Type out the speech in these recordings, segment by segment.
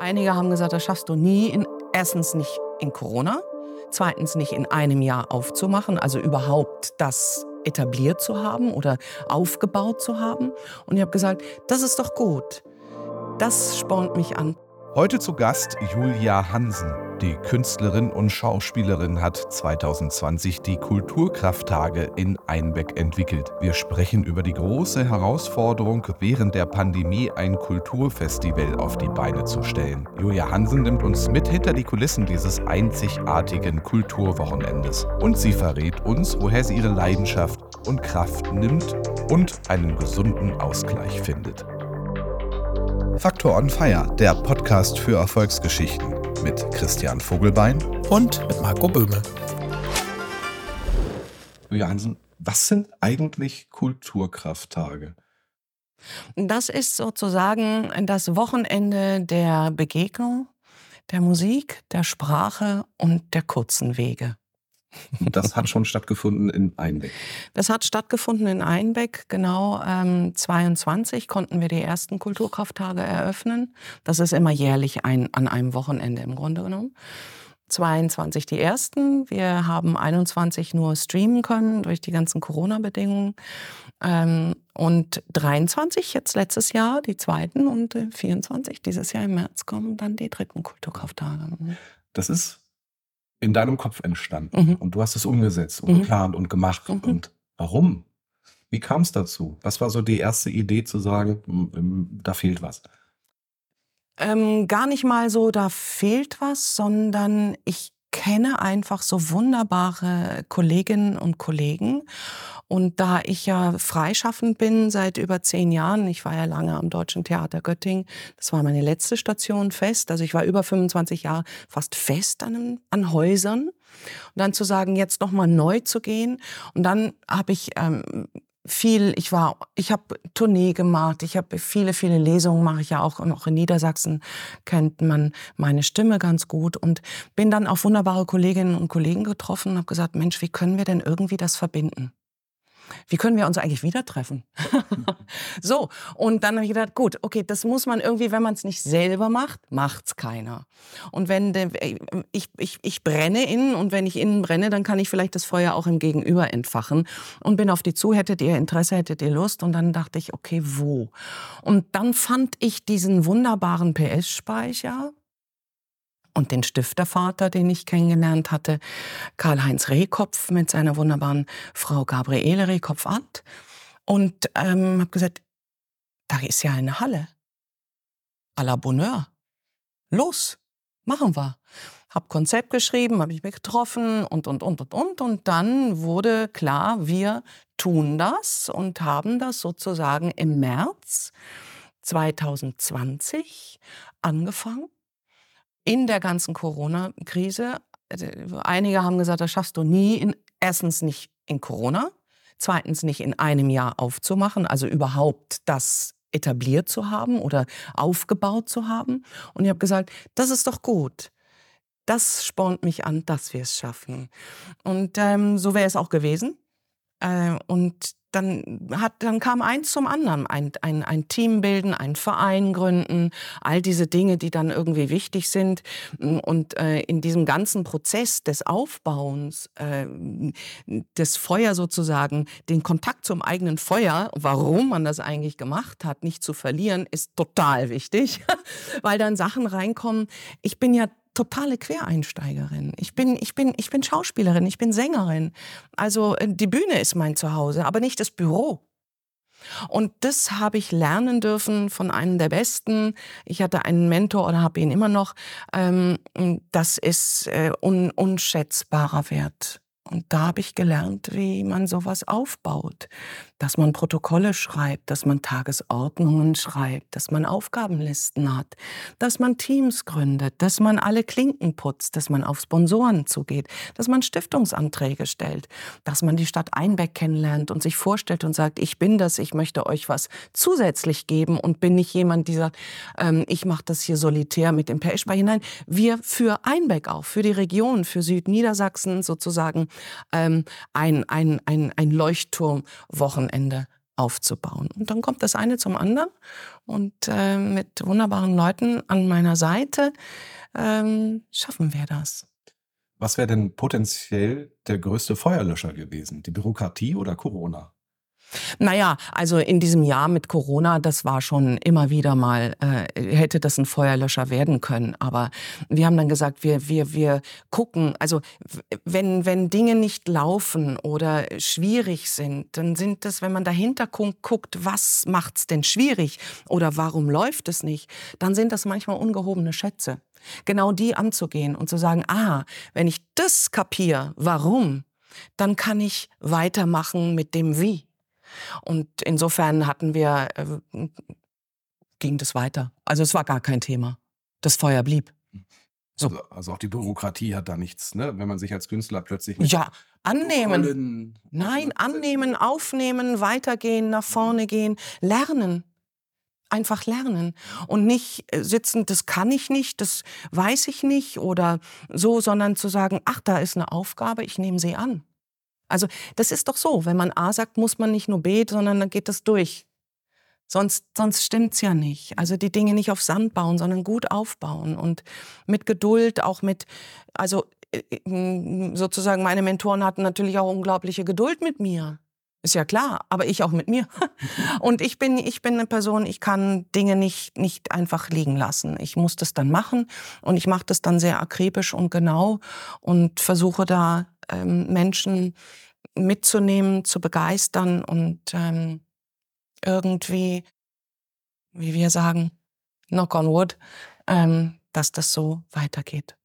Einige haben gesagt, das schaffst du nie. In, erstens nicht in Corona, zweitens nicht in einem Jahr aufzumachen, also überhaupt das etabliert zu haben oder aufgebaut zu haben. Und ich habe gesagt, das ist doch gut. Das spornt mich an. Heute zu Gast Julia Hansen. Die Künstlerin und Schauspielerin hat 2020 die Kulturkrafttage in Einbeck entwickelt. Wir sprechen über die große Herausforderung, während der Pandemie ein Kulturfestival auf die Beine zu stellen. Julia Hansen nimmt uns mit hinter die Kulissen dieses einzigartigen Kulturwochenendes. Und sie verrät uns, woher sie ihre Leidenschaft und Kraft nimmt und einen gesunden Ausgleich findet. Faktor on Fire, der Podcast für Erfolgsgeschichten mit Christian Vogelbein und mit Marco Böhme. Julia Hansen, was sind eigentlich Kulturkrafttage? Das ist sozusagen das Wochenende der Begegnung, der Musik, der Sprache und der kurzen Wege. Das hat schon stattgefunden in Einbeck. Das hat stattgefunden in Einbeck, genau. Ähm, 22 konnten wir die ersten Kulturkrafttage eröffnen. Das ist immer jährlich ein, an einem Wochenende im Grunde genommen. 22 die ersten. Wir haben 21 nur streamen können durch die ganzen Corona-Bedingungen. Ähm, und 23 jetzt letztes Jahr die zweiten und 24 dieses Jahr im März kommen dann die dritten Kulturkrafttage. Das ist in deinem Kopf entstanden mhm. und du hast es umgesetzt und mhm. geplant und gemacht. Mhm. Und warum? Wie kam es dazu? Was war so die erste Idee zu sagen, da fehlt was? Ähm, gar nicht mal so, da fehlt was, sondern ich kenne einfach so wunderbare Kolleginnen und Kollegen. Und da ich ja freischaffend bin seit über zehn Jahren, ich war ja lange am Deutschen Theater Göttingen, das war meine letzte Station fest, also ich war über 25 Jahre fast fest an, an Häusern. Und dann zu sagen, jetzt nochmal neu zu gehen. Und dann habe ich ähm, viel, ich war, ich habe Tournee gemacht, ich habe viele, viele Lesungen mache ich ja auch, und auch in Niedersachsen kennt man meine Stimme ganz gut und bin dann auf wunderbare Kolleginnen und Kollegen getroffen und habe gesagt, Mensch, wie können wir denn irgendwie das verbinden? Wie können wir uns eigentlich wieder treffen? so, und dann habe ich gedacht, gut, okay, das muss man irgendwie, wenn man es nicht selber macht, macht es keiner. Und wenn de, ich, ich, ich brenne innen und wenn ich innen brenne, dann kann ich vielleicht das Feuer auch im Gegenüber entfachen und bin auf die zu, hättet ihr Interesse, hättet ihr Lust und dann dachte ich, okay, wo? Und dann fand ich diesen wunderbaren PS-Speicher und den Stiftervater, den ich kennengelernt hatte, Karl-Heinz Rehkopf mit seiner wunderbaren Frau Gabriele Rehkopf-Abt. Und ähm, habe gesagt, da ist ja eine Halle. À la Bonheur. Los, machen wir. Hab Konzept geschrieben, habe ich mich getroffen und, und, und, und, und. Und dann wurde klar, wir tun das und haben das sozusagen im März 2020 angefangen in der ganzen Corona-Krise. Also, einige haben gesagt, das schaffst du nie. In, erstens nicht in Corona, zweitens nicht in einem Jahr aufzumachen, also überhaupt das etabliert zu haben oder aufgebaut zu haben. Und ich habe gesagt, das ist doch gut. Das spornt mich an, dass wir es schaffen. Und ähm, so wäre es auch gewesen. Äh, und dann, hat, dann kam eins zum anderen. Ein, ein, ein Team bilden, einen Verein gründen, all diese Dinge, die dann irgendwie wichtig sind. Und äh, in diesem ganzen Prozess des Aufbauens, äh, des Feuer sozusagen, den Kontakt zum eigenen Feuer, warum man das eigentlich gemacht hat, nicht zu verlieren, ist total wichtig, weil dann Sachen reinkommen. Ich bin ja totale Quereinsteigerin. Ich bin, ich bin, ich bin Schauspielerin, ich bin Sängerin. Also äh, die Bühne ist mein Zuhause, aber nicht das Büro. Und das habe ich lernen dürfen von einem der Besten. Ich hatte einen Mentor oder habe ihn immer noch. Ähm, das ist äh, un unschätzbarer Wert. Und da habe ich gelernt, wie man sowas aufbaut. Dass man Protokolle schreibt, dass man Tagesordnungen schreibt, dass man Aufgabenlisten hat, dass man Teams gründet, dass man alle Klinken putzt, dass man auf Sponsoren zugeht, dass man Stiftungsanträge stellt, dass man die Stadt Einbeck kennenlernt und sich vorstellt und sagt, ich bin das, ich möchte euch was zusätzlich geben und bin nicht jemand, der sagt, ähm, ich mache das hier solitär mit dem PSP hinein. Wir für Einbeck auch, für die Region, für Südniedersachsen sozusagen ähm, ein, ein, ein, ein Leuchtturmwochenende aufzubauen. Und dann kommt das eine zum anderen und äh, mit wunderbaren Leuten an meiner Seite ähm, schaffen wir das. Was wäre denn potenziell der größte Feuerlöscher gewesen? Die Bürokratie oder Corona? Naja, also in diesem Jahr mit Corona, das war schon immer wieder mal, äh, hätte das ein Feuerlöscher werden können. Aber wir haben dann gesagt, wir, wir, wir gucken, also wenn, wenn Dinge nicht laufen oder schwierig sind, dann sind das, wenn man dahinter guckt, was macht's denn schwierig oder warum läuft es nicht, dann sind das manchmal ungehobene Schätze. Genau die anzugehen und zu sagen, ah, wenn ich das kapiere, warum, dann kann ich weitermachen mit dem Wie. Und insofern hatten wir, äh, ging das weiter. Also es war gar kein Thema. Das Feuer blieb. So. Also, also, auch die Bürokratie hat da nichts, ne? Wenn man sich als Künstler plötzlich ja annehmen, nein, annehmen, aufnehmen, weitergehen, nach vorne gehen, lernen, einfach lernen und nicht äh, sitzen, das kann ich nicht, das weiß ich nicht oder so, sondern zu sagen, ach, da ist eine Aufgabe, ich nehme sie an. Also das ist doch so, wenn man A sagt, muss man nicht nur B, sondern dann geht das durch. Sonst, sonst stimmt's ja nicht. Also die Dinge nicht auf Sand bauen, sondern gut aufbauen und mit Geduld, auch mit, also äh, äh, sozusagen meine Mentoren hatten natürlich auch unglaubliche Geduld mit mir. Ist ja klar, aber ich auch mit mir. Und ich bin, ich bin eine Person, ich kann Dinge nicht, nicht einfach liegen lassen. Ich muss das dann machen und ich mache das dann sehr akribisch und genau und versuche da ähm, Menschen mitzunehmen, zu begeistern und ähm, irgendwie, wie wir sagen, knock on wood, ähm, dass das so weitergeht.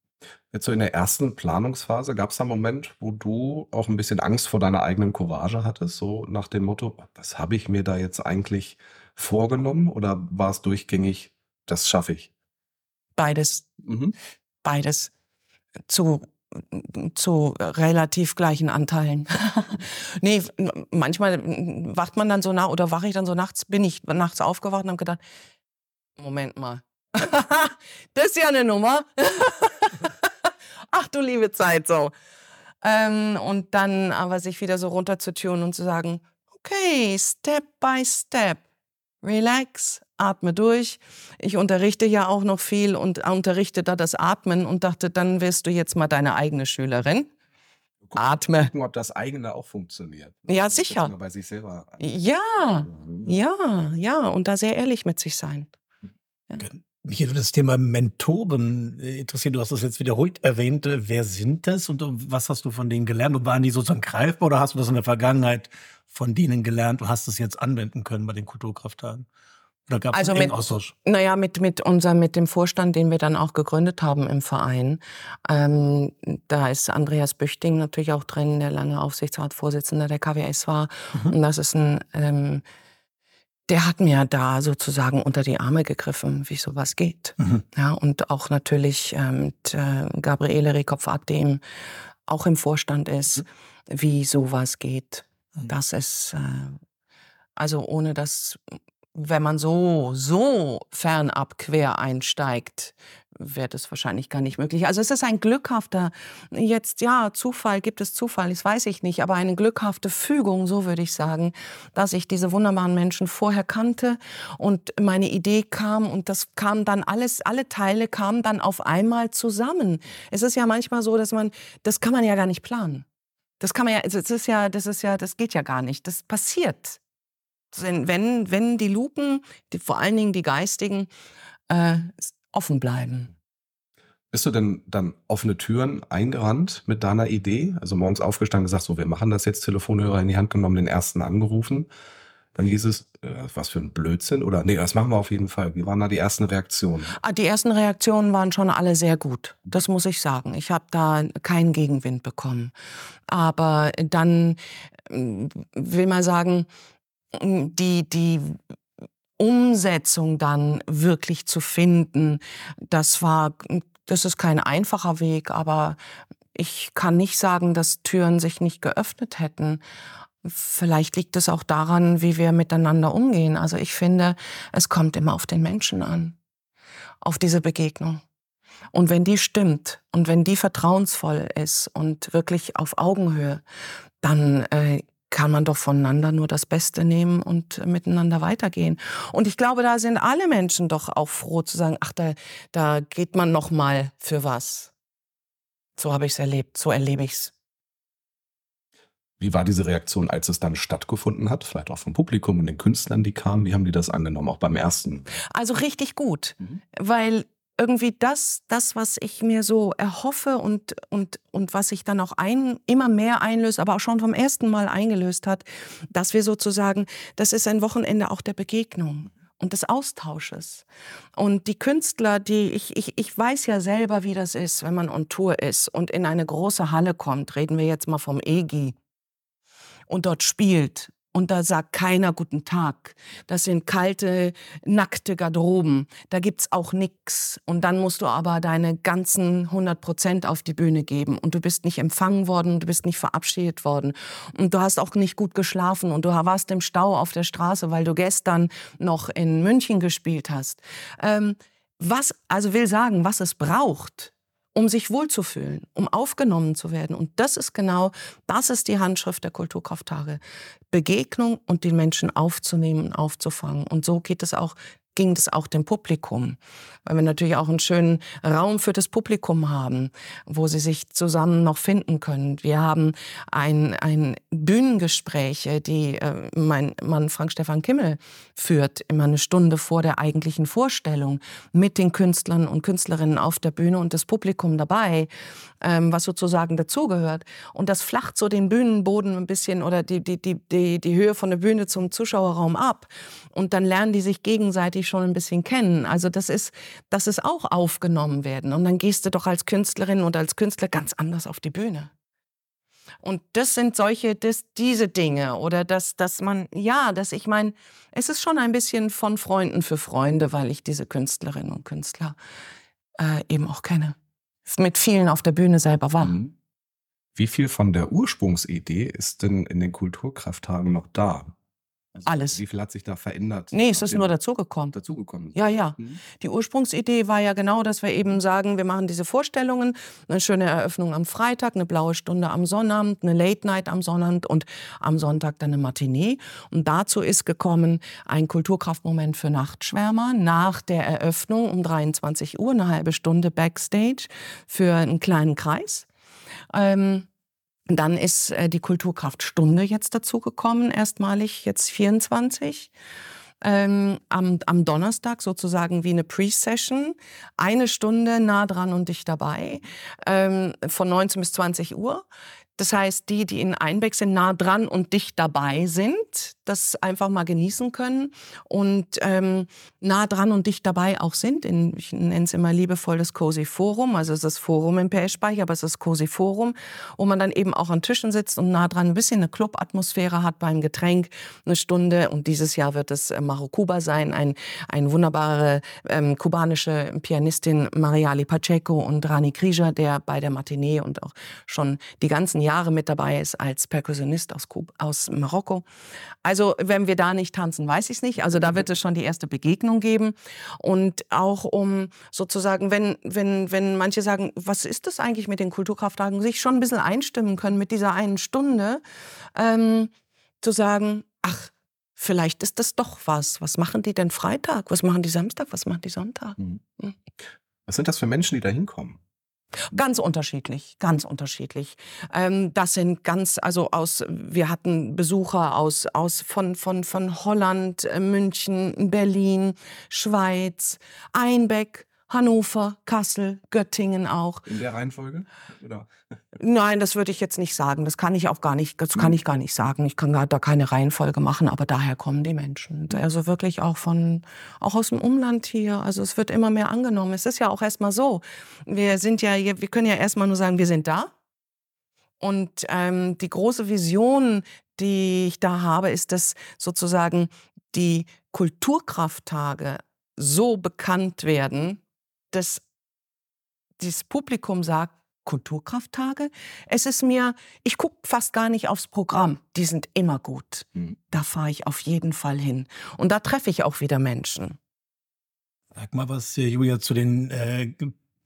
Jetzt so in der ersten Planungsphase, gab es da einen Moment, wo du auch ein bisschen Angst vor deiner eigenen Courage hattest, so nach dem Motto, was habe ich mir da jetzt eigentlich vorgenommen oder war es durchgängig, das schaffe ich? Beides. Mhm. Beides. Zu zu relativ gleichen Anteilen. nee, manchmal wacht man dann so nach oder wache ich dann so nachts, bin ich nachts aufgewacht und habe gedacht, Moment mal. das ist ja eine Nummer. Ach du liebe Zeit, so. Ähm, und dann aber sich wieder so runterzutun und zu sagen, okay, Step by Step, relax, atme durch. Ich unterrichte ja auch noch viel und unterrichte da das Atmen und dachte, dann wirst du jetzt mal deine eigene Schülerin. Gucken, Atme. Gucken, ob das eigene auch funktioniert. Ja, sicher. Bei sich selber. Ja, ja, ja. Und da sehr ehrlich mit sich sein. Ja. Mich würde das Thema Mentoren äh, interessieren. Du hast das jetzt wiederholt erwähnt. Wer sind das und was hast du von denen gelernt? Und waren die sozusagen greifbar oder hast du das in der Vergangenheit von denen gelernt und hast es jetzt anwenden können bei den Kulturkrafttagen? Oder gab es also einen mit, Austausch? Naja, mit, mit, unser, mit dem Vorstand, den wir dann auch gegründet haben im Verein. Ähm, da ist Andreas Büchting natürlich auch drin, der lange Aufsichtsratsvorsitzender der KWS war. Mhm. Und das ist ein ähm, der hat mir da sozusagen unter die Arme gegriffen, wie sowas geht. Mhm. Ja, und auch natürlich ähm, mit äh, Gabriele Rekopf-Ad, dem auch im Vorstand ist, mhm. wie sowas geht. Mhm. Das ist, äh, also ohne dass, wenn man so, so fernab quer einsteigt, wäre das wahrscheinlich gar nicht möglich. Also es ist ein glückhafter, jetzt ja, Zufall, gibt es Zufall, das weiß ich nicht, aber eine glückhafte Fügung, so würde ich sagen, dass ich diese wunderbaren Menschen vorher kannte und meine Idee kam und das kam dann alles, alle Teile kamen dann auf einmal zusammen. Es ist ja manchmal so, dass man, das kann man ja gar nicht planen. Das kann man ja, es ist ja, das ist ja, das geht ja gar nicht. Das passiert. Wenn, wenn die Luken, die, vor allen Dingen die geistigen, äh, offen bleiben. Bist du denn dann offene Türen eingerannt mit deiner Idee? Also morgens aufgestanden gesagt, so, wir machen das jetzt, Telefonhörer in die Hand genommen, den ersten angerufen. Dann hieß es, äh, was für ein Blödsinn oder nee, das machen wir auf jeden Fall. Wie waren da die ersten Reaktionen? Ah, die ersten Reaktionen waren schon alle sehr gut. Das muss ich sagen. Ich habe da keinen Gegenwind bekommen. Aber dann äh, will man sagen, die, die Umsetzung dann wirklich zu finden, das war, das ist kein einfacher Weg, aber ich kann nicht sagen, dass Türen sich nicht geöffnet hätten. Vielleicht liegt es auch daran, wie wir miteinander umgehen. Also ich finde, es kommt immer auf den Menschen an, auf diese Begegnung. Und wenn die stimmt und wenn die vertrauensvoll ist und wirklich auf Augenhöhe, dann äh, kann man doch voneinander nur das Beste nehmen und miteinander weitergehen. Und ich glaube, da sind alle Menschen doch auch froh zu sagen, ach, da, da geht man noch mal für was. So habe ich es erlebt, so erlebe ich es. Wie war diese Reaktion, als es dann stattgefunden hat? Vielleicht auch vom Publikum und den Künstlern, die kamen. Wie haben die das angenommen, auch beim ersten? Also richtig gut, mhm. weil irgendwie das, das, was ich mir so erhoffe und, und, und was sich dann auch ein, immer mehr einlöst, aber auch schon vom ersten Mal eingelöst hat, dass wir sozusagen, das ist ein Wochenende auch der Begegnung und des Austausches. Und die Künstler, die ich, ich, ich weiß ja selber, wie das ist, wenn man on Tour ist und in eine große Halle kommt, reden wir jetzt mal vom EGI, und dort spielt und da sagt keiner guten Tag. Das sind kalte, nackte Garderoben. Da gibt's auch nix. Und dann musst du aber deine ganzen 100 Prozent auf die Bühne geben. Und du bist nicht empfangen worden, du bist nicht verabschiedet worden. Und du hast auch nicht gut geschlafen und du warst im Stau auf der Straße, weil du gestern noch in München gespielt hast. Ähm, was, also will sagen, was es braucht, um sich wohlzufühlen, um aufgenommen zu werden. Und das ist genau, das ist die Handschrift der Kulturkrafttage. Begegnung und die Menschen aufzunehmen und aufzufangen. Und so geht es auch ging es auch dem Publikum, weil wir natürlich auch einen schönen Raum für das Publikum haben, wo sie sich zusammen noch finden können. Wir haben ein, ein Bühnengespräche, die äh, mein Mann Frank Stefan Kimmel führt, immer eine Stunde vor der eigentlichen Vorstellung mit den Künstlern und Künstlerinnen auf der Bühne und das Publikum dabei, ähm, was sozusagen dazugehört. Und das flacht so den Bühnenboden ein bisschen oder die, die, die, die, die Höhe von der Bühne zum Zuschauerraum ab. Und dann lernen die sich gegenseitig schon ein bisschen kennen. Also das ist, das ist auch aufgenommen werden. Und dann gehst du doch als Künstlerin oder als Künstler ganz anders auf die Bühne. Und das sind solche, das, diese Dinge oder dass, dass man, ja, dass ich meine, es ist schon ein bisschen von Freunden für Freunde, weil ich diese Künstlerinnen und Künstler äh, eben auch kenne mit vielen auf der Bühne selber war. Mhm. Wie viel von der Ursprungsidee ist denn in den Kulturkrafttagen noch da? Also Alles. Wie viel hat sich da verändert? Nee, es ist nur dazugekommen. Dazugekommen. Ja, ja. Mhm. Die Ursprungsidee war ja genau, dass wir eben sagen, wir machen diese Vorstellungen, eine schöne Eröffnung am Freitag, eine blaue Stunde am Sonnabend, eine Late Night am Sonnabend und am Sonntag dann eine Matinee. Und dazu ist gekommen ein Kulturkraftmoment für Nachtschwärmer nach der Eröffnung um 23 Uhr, eine halbe Stunde Backstage für einen kleinen Kreis. Ähm, dann ist äh, die Kulturkraftstunde jetzt dazugekommen, erstmalig jetzt 24. Ähm, am, am Donnerstag sozusagen wie eine Pre-Session, eine Stunde nah dran und dicht dabei, ähm, von 19 bis 20 Uhr. Das heißt, die, die in Einbeck sind, nah dran und dicht dabei sind, das einfach mal genießen können und ähm, nah dran und dicht dabei auch sind. In, ich nenne es immer liebevoll das Cozy Forum, also es ist das Forum im PS-Speicher, aber es ist das Cozy Forum, wo man dann eben auch an Tischen sitzt und nah dran ein bisschen eine Club-Atmosphäre hat beim Getränk, eine Stunde. Und dieses Jahr wird es äh, Marocuba sein, ein, ein wunderbare ähm, kubanische Pianistin Mariali Pacheco und Rani Krija, der bei der Matinee und auch schon die ganzen Jahre mit dabei ist als Perkussionist aus, aus Marokko. Also wenn wir da nicht tanzen, weiß ich es nicht. Also da wird es schon die erste Begegnung geben. Und auch um sozusagen, wenn, wenn, wenn manche sagen, was ist das eigentlich mit den Kulturkrafttagen, sich schon ein bisschen einstimmen können mit dieser einen Stunde, ähm, zu sagen, ach, vielleicht ist das doch was. Was machen die denn Freitag? Was machen die Samstag? Was machen die Sonntag? Mhm. Hm. Was sind das für Menschen, die da hinkommen? Ganz unterschiedlich, ganz unterschiedlich. Ähm, das sind ganz, also aus, wir hatten Besucher aus, aus von, von, von Holland, äh, München, Berlin, Schweiz, Einbeck, Hannover, Kassel, Göttingen auch. In der Reihenfolge? Oder? Nein, das würde ich jetzt nicht sagen. Das kann ich auch gar nicht, das kann hm. ich gar nicht sagen. Ich kann da keine Reihenfolge machen, aber daher kommen die Menschen. Also wirklich auch von, auch aus dem Umland hier. Also es wird immer mehr angenommen. Es ist ja auch erstmal so. Wir sind ja, wir können ja erstmal nur sagen, wir sind da. Und ähm, die große Vision, die ich da habe, ist, dass sozusagen die Kulturkrafttage so bekannt werden, dass das Publikum sagt, Kulturkrafttage. Es ist mir, ich gucke fast gar nicht aufs Programm. Die sind immer gut. Mhm. Da fahre ich auf jeden Fall hin. Und da treffe ich auch wieder Menschen. Sag mal was, äh, Julia, zu den äh,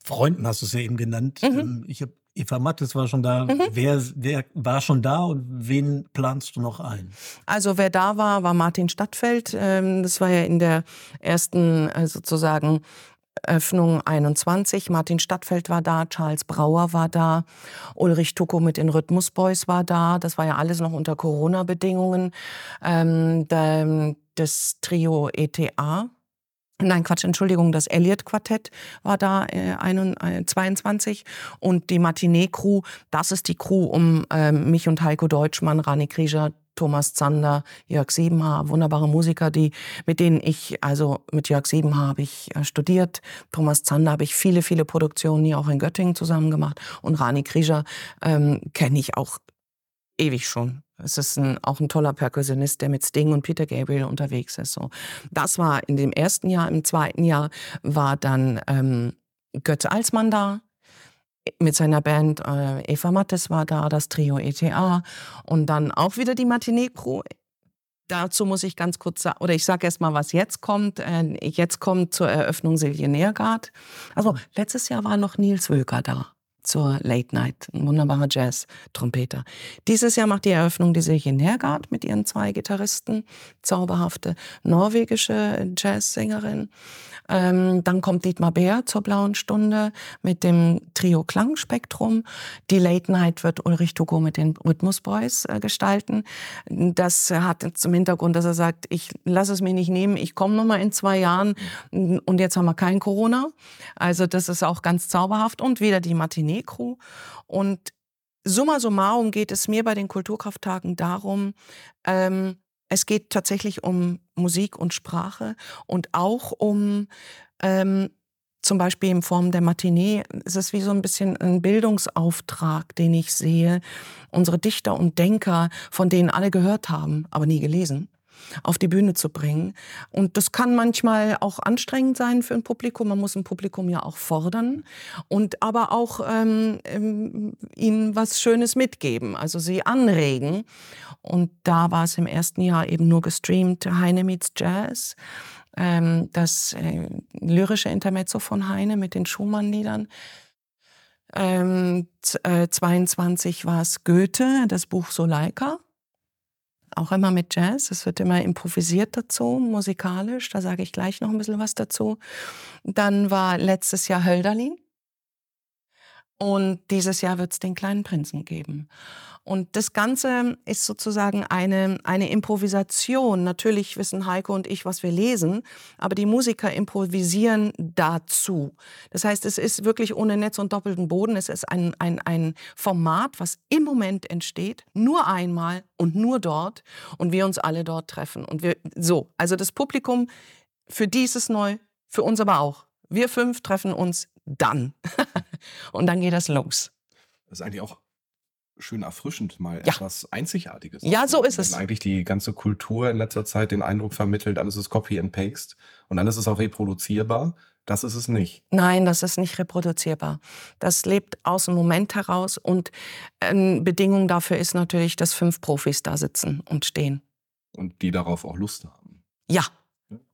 Freunden hast du es ja eben genannt. Mhm. Ähm, ich habe Eva Mattes war schon da. Mhm. Wer, wer war schon da und wen planst du noch ein? Also wer da war, war Martin Stadtfeld. Ähm, das war ja in der ersten äh, sozusagen Öffnung 21. Martin Stadtfeld war da, Charles Brauer war da, Ulrich Tucko mit den Rhythmus Boys war da. Das war ja alles noch unter Corona-Bedingungen. Ähm, das Trio ETA Nein, Quatsch, Entschuldigung, das Elliott-Quartett war da äh, ein, äh, 22 und die Matinee-Crew, das ist die Crew um äh, mich und Heiko Deutschmann, Rani Krieger, Thomas Zander, Jörg Siebenhaar, wunderbare Musiker, die, mit denen ich, also mit Jörg Siebenhaar habe ich äh, studiert, Thomas Zander habe ich viele, viele Produktionen hier auch in Göttingen zusammen gemacht und Rani Krieger ähm, kenne ich auch ewig schon. Es ist ein, auch ein toller Perkussionist, der mit Sting und Peter Gabriel unterwegs ist. So. Das war in dem ersten Jahr. Im zweiten Jahr war dann ähm, Götze Alsmann da mit seiner Band. Äh, Eva Mattes war da, das Trio ETA und dann auch wieder die Matinee-Crew. Dazu muss ich ganz kurz sagen, oder ich sage erst mal, was jetzt kommt. Äh, jetzt kommt zur Eröffnung Silje Neergaard. Also letztes Jahr war noch Nils Wöker da zur Late Night, ein wunderbarer Jazz-Trompeter. Dieses Jahr macht die Eröffnung die Silje Nergard mit ihren zwei Gitarristen, zauberhafte norwegische Jazzsängerin. Ähm, dann kommt Dietmar Bär zur blauen Stunde mit dem Trio Klangspektrum. Die Late Night wird Ulrich Tugo mit den Rhythmus Boys äh, gestalten. Das hat zum Hintergrund, dass er sagt, ich lasse es mir nicht nehmen, ich komme noch mal in zwei Jahren und jetzt haben wir kein Corona. Also das ist auch ganz zauberhaft und wieder die Matinee Crew und Summa summarum geht es mir bei den Kulturkrafttagen darum, ähm, es geht tatsächlich um Musik und Sprache und auch um ähm, zum Beispiel in Form der Matinee. Es ist wie so ein bisschen ein Bildungsauftrag, den ich sehe. Unsere Dichter und Denker, von denen alle gehört haben, aber nie gelesen auf die Bühne zu bringen. Und das kann manchmal auch anstrengend sein für ein Publikum. Man muss ein Publikum ja auch fordern und aber auch ähm, ähm, ihnen was Schönes mitgeben, also sie anregen. Und da war es im ersten Jahr eben nur gestreamt Heine meets Jazz. Ähm, das äh, lyrische Intermezzo von Heine mit den Schumann-Liedern. Ähm, äh, 22 war es Goethe, das Buch Soleika auch immer mit Jazz. Es wird immer improvisiert dazu, musikalisch. Da sage ich gleich noch ein bisschen was dazu. Dann war letztes Jahr Hölderlin. Und dieses Jahr wird es den kleinen Prinzen geben. Und das Ganze ist sozusagen eine, eine Improvisation. Natürlich wissen Heiko und ich, was wir lesen, aber die Musiker improvisieren dazu. Das heißt, es ist wirklich ohne Netz und doppelten Boden. Es ist ein, ein, ein Format, was im Moment entsteht, nur einmal und nur dort und wir uns alle dort treffen. Und wir, so, also das Publikum, für die ist es neu, für uns aber auch. Wir fünf treffen uns dann. und dann geht das los. Das ist eigentlich auch schön erfrischend, mal ja. etwas Einzigartiges. Ja, so ist es. Eigentlich die ganze Kultur in letzter Zeit den Eindruck vermittelt, alles ist Copy and Paste und alles ist auch reproduzierbar. Das ist es nicht. Nein, das ist nicht reproduzierbar. Das lebt aus dem Moment heraus und äh, Bedingung dafür ist natürlich, dass fünf Profis da sitzen und stehen. Und die darauf auch Lust haben. Ja.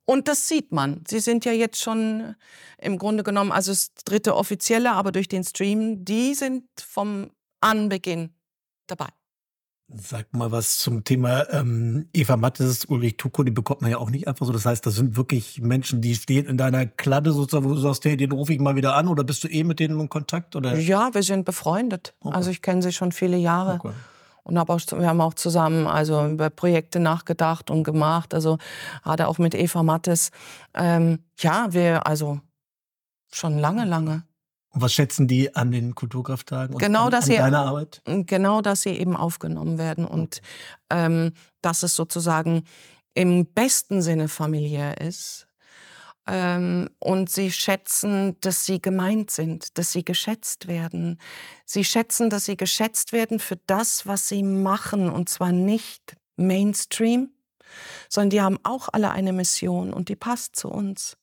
Und das sieht man. Sie sind ja jetzt schon im Grunde genommen, also das dritte offizielle, aber durch den Stream, die sind vom Anbeginn dabei. Sag mal was zum Thema ähm, Eva Mattes, Ulrich Tuko, die bekommt man ja auch nicht einfach so. Das heißt, das sind wirklich Menschen, die stehen in deiner Kladde sozusagen, wo du sagst, hey, den rufe ich mal wieder an oder bist du eh mit denen in Kontakt? Oder? Ja, wir sind befreundet. Okay. Also ich kenne sie schon viele Jahre. Okay. Und hab auch, wir haben auch zusammen also über Projekte nachgedacht und gemacht. Also gerade auch mit Eva Mattes. Ähm, ja, wir, also schon lange, lange. Und was schätzen die an den Kulturkrafttagen und genau, an, dass an sie, deiner Arbeit? Genau, dass sie eben aufgenommen werden und ähm, dass es sozusagen im besten Sinne familiär ist. Ähm, und sie schätzen, dass sie gemeint sind, dass sie geschätzt werden. Sie schätzen, dass sie geschätzt werden für das, was sie machen, und zwar nicht Mainstream, sondern die haben auch alle eine Mission und die passt zu uns.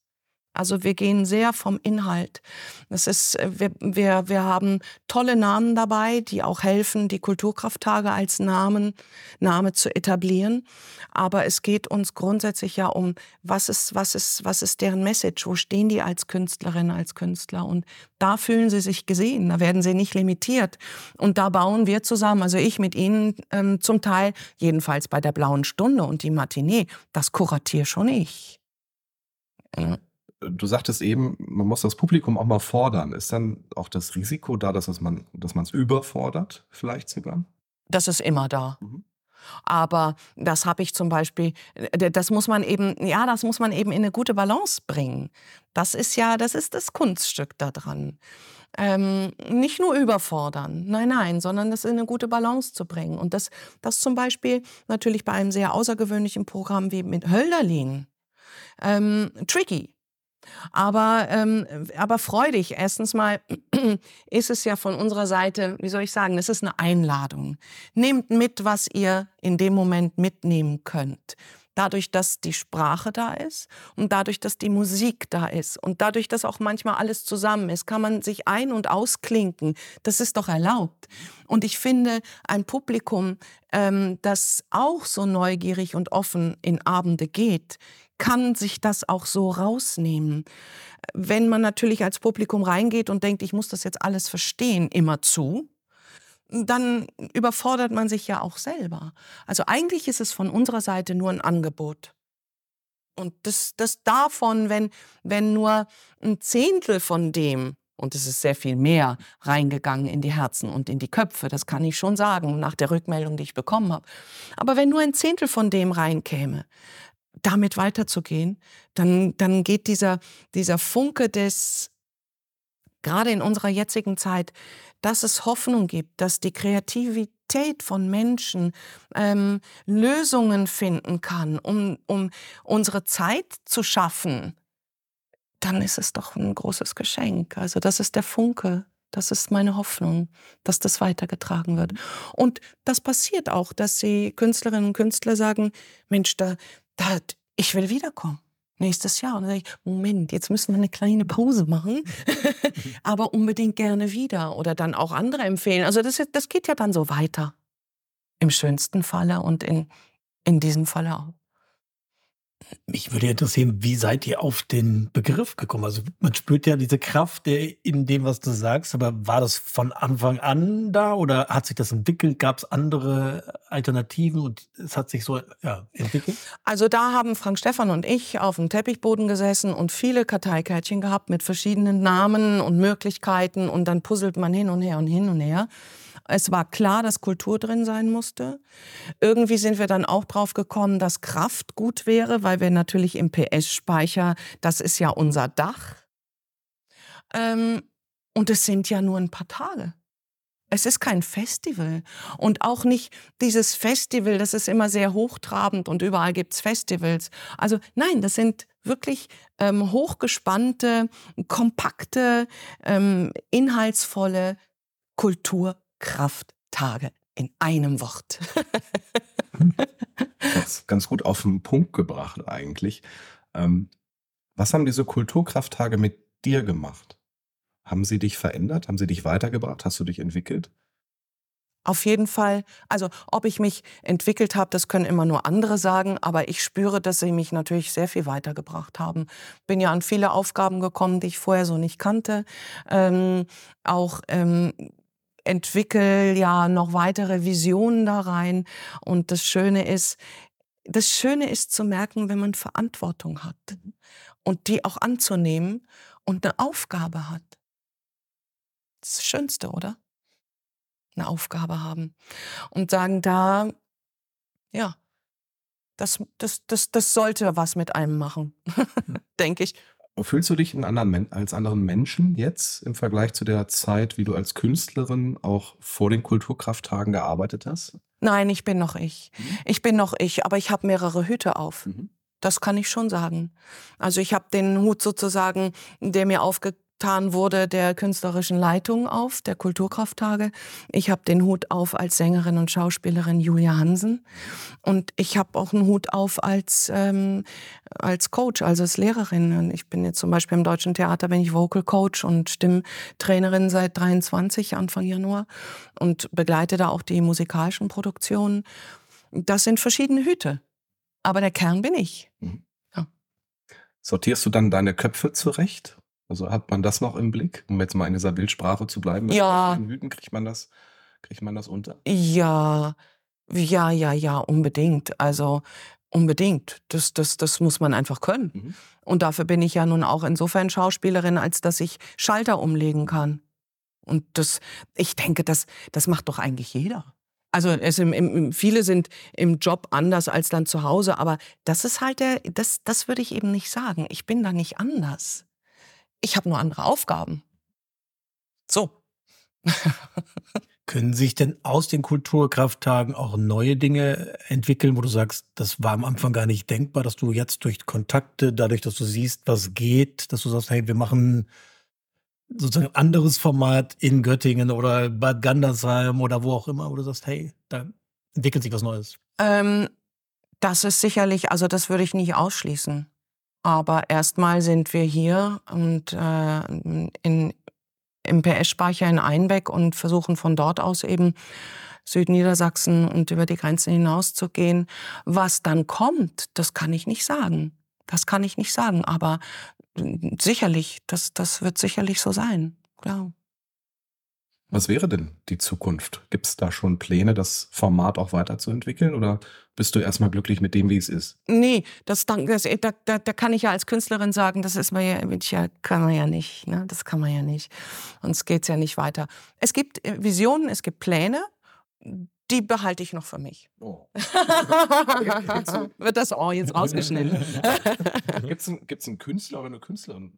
Also wir gehen sehr vom Inhalt. Das ist, äh, wir, wir, wir haben tolle Namen dabei, die auch helfen, die Kulturkrafttage als Namen, Name zu etablieren. Aber es geht uns grundsätzlich ja um, was ist, was ist, was ist deren Message? Wo stehen die als Künstlerin, als Künstler? Und da fühlen sie sich gesehen, da werden sie nicht limitiert. Und da bauen wir zusammen, also ich mit Ihnen ähm, zum Teil, jedenfalls bei der Blauen Stunde und die Matinee, das kuratiere schon ich. Ja du sagtest eben, man muss das Publikum auch mal fordern. Ist dann auch das Risiko da, dass man dass man es überfordert, vielleicht sogar? Das ist immer da. Mhm. Aber das habe ich zum Beispiel, das muss man eben, ja, das muss man eben in eine gute Balance bringen. Das ist ja, das ist das Kunststück daran. Ähm, nicht nur überfordern, nein, nein, sondern das in eine gute Balance zu bringen. Und das, das zum Beispiel natürlich bei einem sehr außergewöhnlichen Programm wie mit Hölderlin ähm, tricky. Aber, ähm, aber freudig. Erstens mal ist es ja von unserer Seite, wie soll ich sagen, es ist eine Einladung. Nehmt mit, was ihr in dem Moment mitnehmen könnt. Dadurch, dass die Sprache da ist und dadurch, dass die Musik da ist und dadurch, dass auch manchmal alles zusammen ist, kann man sich ein- und ausklinken. Das ist doch erlaubt. Und ich finde, ein Publikum, ähm, das auch so neugierig und offen in Abende geht, kann sich das auch so rausnehmen. Wenn man natürlich als Publikum reingeht und denkt, ich muss das jetzt alles verstehen, immer zu, dann überfordert man sich ja auch selber. Also eigentlich ist es von unserer Seite nur ein Angebot. Und das, das davon, wenn, wenn nur ein Zehntel von dem, und es ist sehr viel mehr reingegangen in die Herzen und in die Köpfe, das kann ich schon sagen, nach der Rückmeldung, die ich bekommen habe. Aber wenn nur ein Zehntel von dem reinkäme, damit weiterzugehen, dann, dann geht dieser, dieser Funke des, gerade in unserer jetzigen Zeit, dass es Hoffnung gibt, dass die Kreativität von Menschen ähm, Lösungen finden kann, um, um unsere Zeit zu schaffen, dann ist es doch ein großes Geschenk. Also das ist der Funke. Das ist meine Hoffnung, dass das weitergetragen wird. Und das passiert auch, dass die Künstlerinnen und Künstler sagen, Mensch, da, da, ich will wiederkommen. Nächstes Jahr. Und dann sage ich, Moment, jetzt müssen wir eine kleine Pause machen, aber unbedingt gerne wieder. Oder dann auch andere empfehlen. Also das, das geht ja dann so weiter. Im schönsten Falle und in, in diesem Falle auch. Mich würde interessieren, wie seid ihr auf den Begriff gekommen? Also man spürt ja diese Kraft in dem, was du sagst, aber war das von Anfang an da oder hat sich das entwickelt? Gab es andere Alternativen und es hat sich so ja, entwickelt? Also da haben Frank Stefan und ich auf dem Teppichboden gesessen und viele Karteikärtchen gehabt mit verschiedenen Namen und Möglichkeiten und dann puzzelt man hin und her und hin und her. Es war klar, dass Kultur drin sein musste. Irgendwie sind wir dann auch drauf gekommen, dass Kraft gut wäre, weil wir natürlich im PS-Speicher, das ist ja unser Dach. Ähm, und es sind ja nur ein paar Tage. Es ist kein Festival. Und auch nicht dieses Festival, das ist immer sehr hochtrabend und überall gibt es Festivals. Also nein, das sind wirklich ähm, hochgespannte, kompakte, ähm, inhaltsvolle Kultur Krafttage in einem Wort. das ganz gut auf den Punkt gebracht eigentlich. Ähm, was haben diese Kulturkrafttage mit dir gemacht? Haben sie dich verändert? Haben sie dich weitergebracht? Hast du dich entwickelt? Auf jeden Fall. Also ob ich mich entwickelt habe, das können immer nur andere sagen, aber ich spüre, dass sie mich natürlich sehr viel weitergebracht haben. Bin ja an viele Aufgaben gekommen, die ich vorher so nicht kannte. Ähm, auch ähm, entwickle ja noch weitere Visionen da rein. Und das Schöne ist, das Schöne ist zu merken, wenn man Verantwortung hat und die auch anzunehmen und eine Aufgabe hat. Das das Schönste, oder? Eine Aufgabe haben und sagen, da, ja, das, das, das, das sollte was mit einem machen, denke ich. Fühlst du dich in anderen, als anderen Menschen jetzt im Vergleich zu der Zeit, wie du als Künstlerin auch vor den Kulturkrafttagen gearbeitet hast? Nein, ich bin noch ich. Mhm. Ich bin noch ich, aber ich habe mehrere Hüte auf. Mhm. Das kann ich schon sagen. Also ich habe den Hut sozusagen, der mir aufge getan wurde der künstlerischen Leitung auf, der Kulturkrafttage. Ich habe den Hut auf als Sängerin und Schauspielerin Julia Hansen. Und ich habe auch einen Hut auf als, ähm, als Coach, also als Lehrerin. Ich bin jetzt zum Beispiel im Deutschen Theater, bin ich Vocal Coach und Stimmtrainerin seit 23, Anfang Januar. Und begleite da auch die musikalischen Produktionen. Das sind verschiedene Hüte. Aber der Kern bin ich. Mhm. Ja. Sortierst du dann deine Köpfe zurecht? Also hat man das noch im Blick, um jetzt mal in dieser Bildsprache zu bleiben? Ja. In Hüten kriegt man das, kriegt man das unter? Ja, ja, ja, ja, unbedingt. Also unbedingt. Das, das, das muss man einfach können. Mhm. Und dafür bin ich ja nun auch insofern Schauspielerin, als dass ich Schalter umlegen kann. Und das, ich denke, das, das macht doch eigentlich jeder. Also es im, im, viele sind im Job anders als dann zu Hause, aber das ist halt der, das, das würde ich eben nicht sagen. Ich bin da nicht anders. Ich habe nur andere Aufgaben. So. Können sich denn aus den Kulturkrafttagen auch neue Dinge entwickeln, wo du sagst, das war am Anfang gar nicht denkbar, dass du jetzt durch Kontakte, dadurch, dass du siehst, was geht, dass du sagst, hey, wir machen sozusagen ein anderes Format in Göttingen oder Bad Gandersheim oder wo auch immer, wo du sagst, hey, da entwickelt sich was Neues? Ähm, das ist sicherlich, also das würde ich nicht ausschließen. Aber erstmal sind wir hier und äh, in, im PS-Speicher in Einbeck und versuchen von dort aus eben Südniedersachsen und über die Grenzen hinaus zu gehen. Was dann kommt, das kann ich nicht sagen. Das kann ich nicht sagen. Aber sicherlich, das, das wird sicherlich so sein. Klar. Was wäre denn die Zukunft? Gibt es da schon Pläne, das Format auch weiterzuentwickeln oder bist du erstmal glücklich mit dem, wie es ist? Nee, das, das, da, da, da kann ich ja als Künstlerin sagen, das ist man ja, kann man ja nicht. Ne? Das kann man ja nicht. Uns geht es ja nicht weiter. Es gibt äh, Visionen, es gibt Pläne, die behalte ich noch für mich. Oh. Wird das Oh jetzt rausgeschnitten? Gibt es einen, einen Künstler oder eine Künstlerin,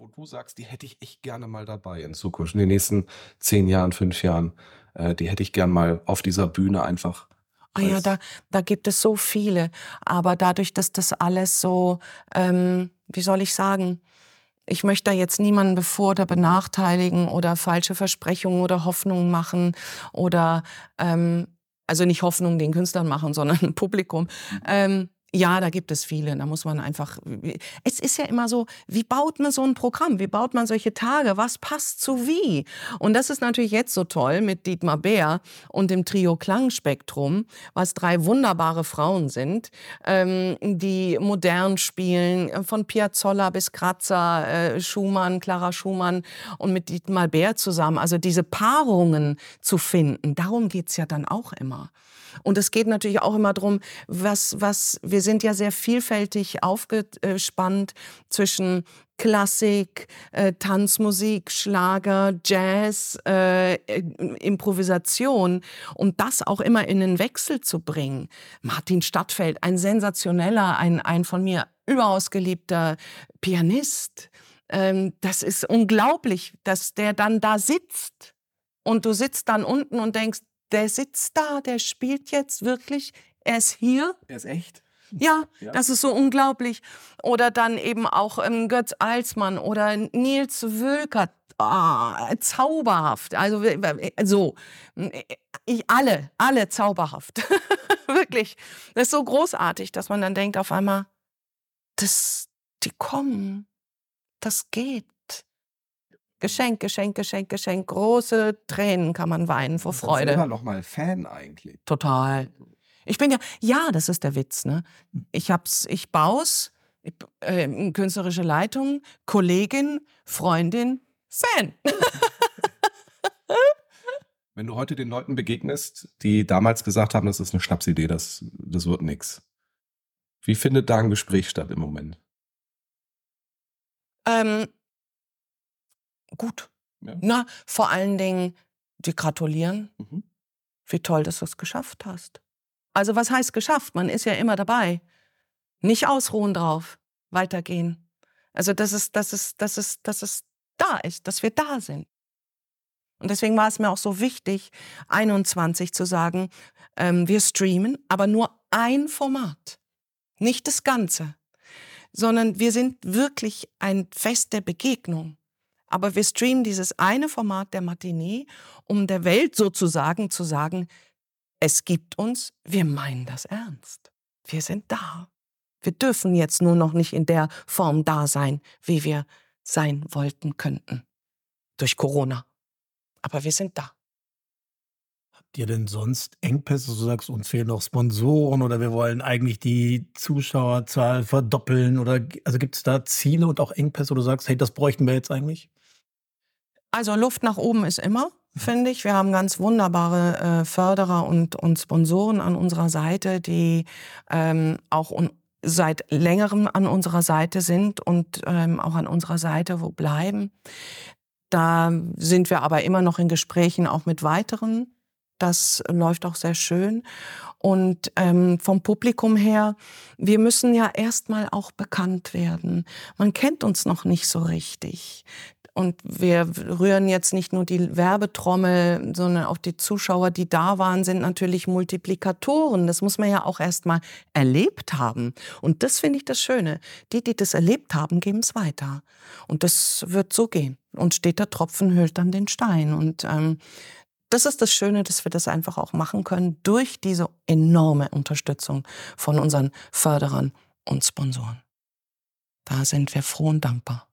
wo du sagst, die hätte ich echt gerne mal dabei in Zukunft, in den nächsten zehn Jahren, fünf Jahren, äh, die hätte ich gern mal auf dieser Bühne einfach. Ah ja, da, da gibt es so viele. Aber dadurch, dass das alles so, ähm, wie soll ich sagen, ich möchte da jetzt niemanden bevor oder benachteiligen oder falsche Versprechungen oder Hoffnungen machen oder ähm, also nicht Hoffnungen den Künstlern machen, sondern Publikum. Mhm. Ähm, ja, da gibt es viele. Da muss man einfach. Es ist ja immer so, wie baut man so ein Programm? Wie baut man solche Tage? Was passt zu wie? Und das ist natürlich jetzt so toll mit Dietmar Bär und dem Trio Klangspektrum, was drei wunderbare Frauen sind, ähm, die modern spielen, von Piazzolla bis Kratzer, äh, Schumann, Clara Schumann und mit Dietmar Bär zusammen. Also diese Paarungen zu finden, darum geht's ja dann auch immer. Und es geht natürlich auch immer darum, was, was, wir sind ja sehr vielfältig aufgespannt zwischen Klassik, äh, Tanzmusik, Schlager, Jazz, äh, Improvisation und das auch immer in den Wechsel zu bringen. Martin Stadtfeld, ein sensationeller, ein, ein von mir überaus geliebter Pianist. Ähm, das ist unglaublich, dass der dann da sitzt und du sitzt dann unten und denkst, der sitzt da, der spielt jetzt wirklich, er ist hier. Er ist echt. Ja, ja, das ist so unglaublich. Oder dann eben auch ähm, Götz Alsmann oder Nils Wölker. Ah, zauberhaft. Also so, ich, alle, alle zauberhaft. Wirklich. Das ist so großartig, dass man dann denkt auf einmal, das, die kommen, das geht. Geschenk, Geschenk, Geschenk, Geschenk. Große Tränen kann man weinen vor Freude. Du bist noch mal Fan eigentlich. Total. Ich bin ja, ja, das ist der Witz. Ne? Ich hab's, ich bau's, ich, äh, künstlerische Leitung, Kollegin, Freundin, Fan. Wenn du heute den Leuten begegnest, die damals gesagt haben, das ist eine Schnapsidee, das, das wird nichts. Wie findet da ein Gespräch statt im Moment? Ähm, gut. Ja. Na, vor allen Dingen, die gratulieren. Mhm. Wie toll, dass du es geschafft hast. Also was heißt geschafft? Man ist ja immer dabei. Nicht ausruhen drauf, weitergehen. Also das ist, das ist, das ist, das ist da ist, dass wir da sind. Und deswegen war es mir auch so wichtig, 21 zu sagen, ähm, wir streamen, aber nur ein Format, nicht das Ganze, sondern wir sind wirklich ein Fest der Begegnung Aber wir streamen dieses eine Format der Matinee, um der Welt sozusagen zu sagen, es gibt uns, wir meinen das ernst. Wir sind da. Wir dürfen jetzt nur noch nicht in der Form da sein, wie wir sein wollten könnten. Durch Corona. Aber wir sind da. Habt ihr denn sonst Engpässe? Du sagst, uns fehlen noch Sponsoren oder wir wollen eigentlich die Zuschauerzahl verdoppeln oder also gibt es da Ziele und auch Engpässe, wo du sagst, hey, das bräuchten wir jetzt eigentlich? Also Luft nach oben ist immer, finde ich. Wir haben ganz wunderbare äh, Förderer und, und Sponsoren an unserer Seite, die ähm, auch un seit längerem an unserer Seite sind und ähm, auch an unserer Seite wo bleiben. Da sind wir aber immer noch in Gesprächen auch mit weiteren. Das läuft auch sehr schön. Und ähm, vom Publikum her, wir müssen ja erstmal auch bekannt werden. Man kennt uns noch nicht so richtig. Und wir rühren jetzt nicht nur die Werbetrommel, sondern auch die Zuschauer, die da waren, sind natürlich Multiplikatoren. Das muss man ja auch erst mal erlebt haben. Und das finde ich das Schöne. Die, die das erlebt haben, geben es weiter. Und das wird so gehen. Und steht der Tropfen, hüllt dann den Stein. Und ähm, das ist das Schöne, dass wir das einfach auch machen können durch diese enorme Unterstützung von unseren Förderern und Sponsoren. Da sind wir froh und dankbar.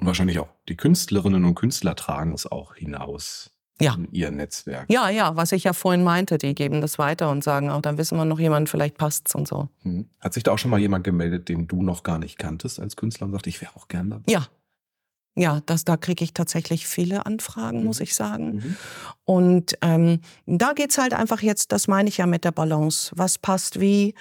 Und wahrscheinlich auch die Künstlerinnen und Künstler tragen es auch hinaus ja. in ihr Netzwerk. Ja, ja, was ich ja vorhin meinte, die geben das weiter und sagen auch, dann wissen wir noch jemand, vielleicht passt's und so. Hm. Hat sich da auch schon mal jemand gemeldet, den du noch gar nicht kanntest als Künstler und sagt, ich wäre auch gern dabei? Ja, ja, das, da kriege ich tatsächlich viele Anfragen, mhm. muss ich sagen. Mhm. Und ähm, da geht's halt einfach jetzt, das meine ich ja mit der Balance. Was passt wie?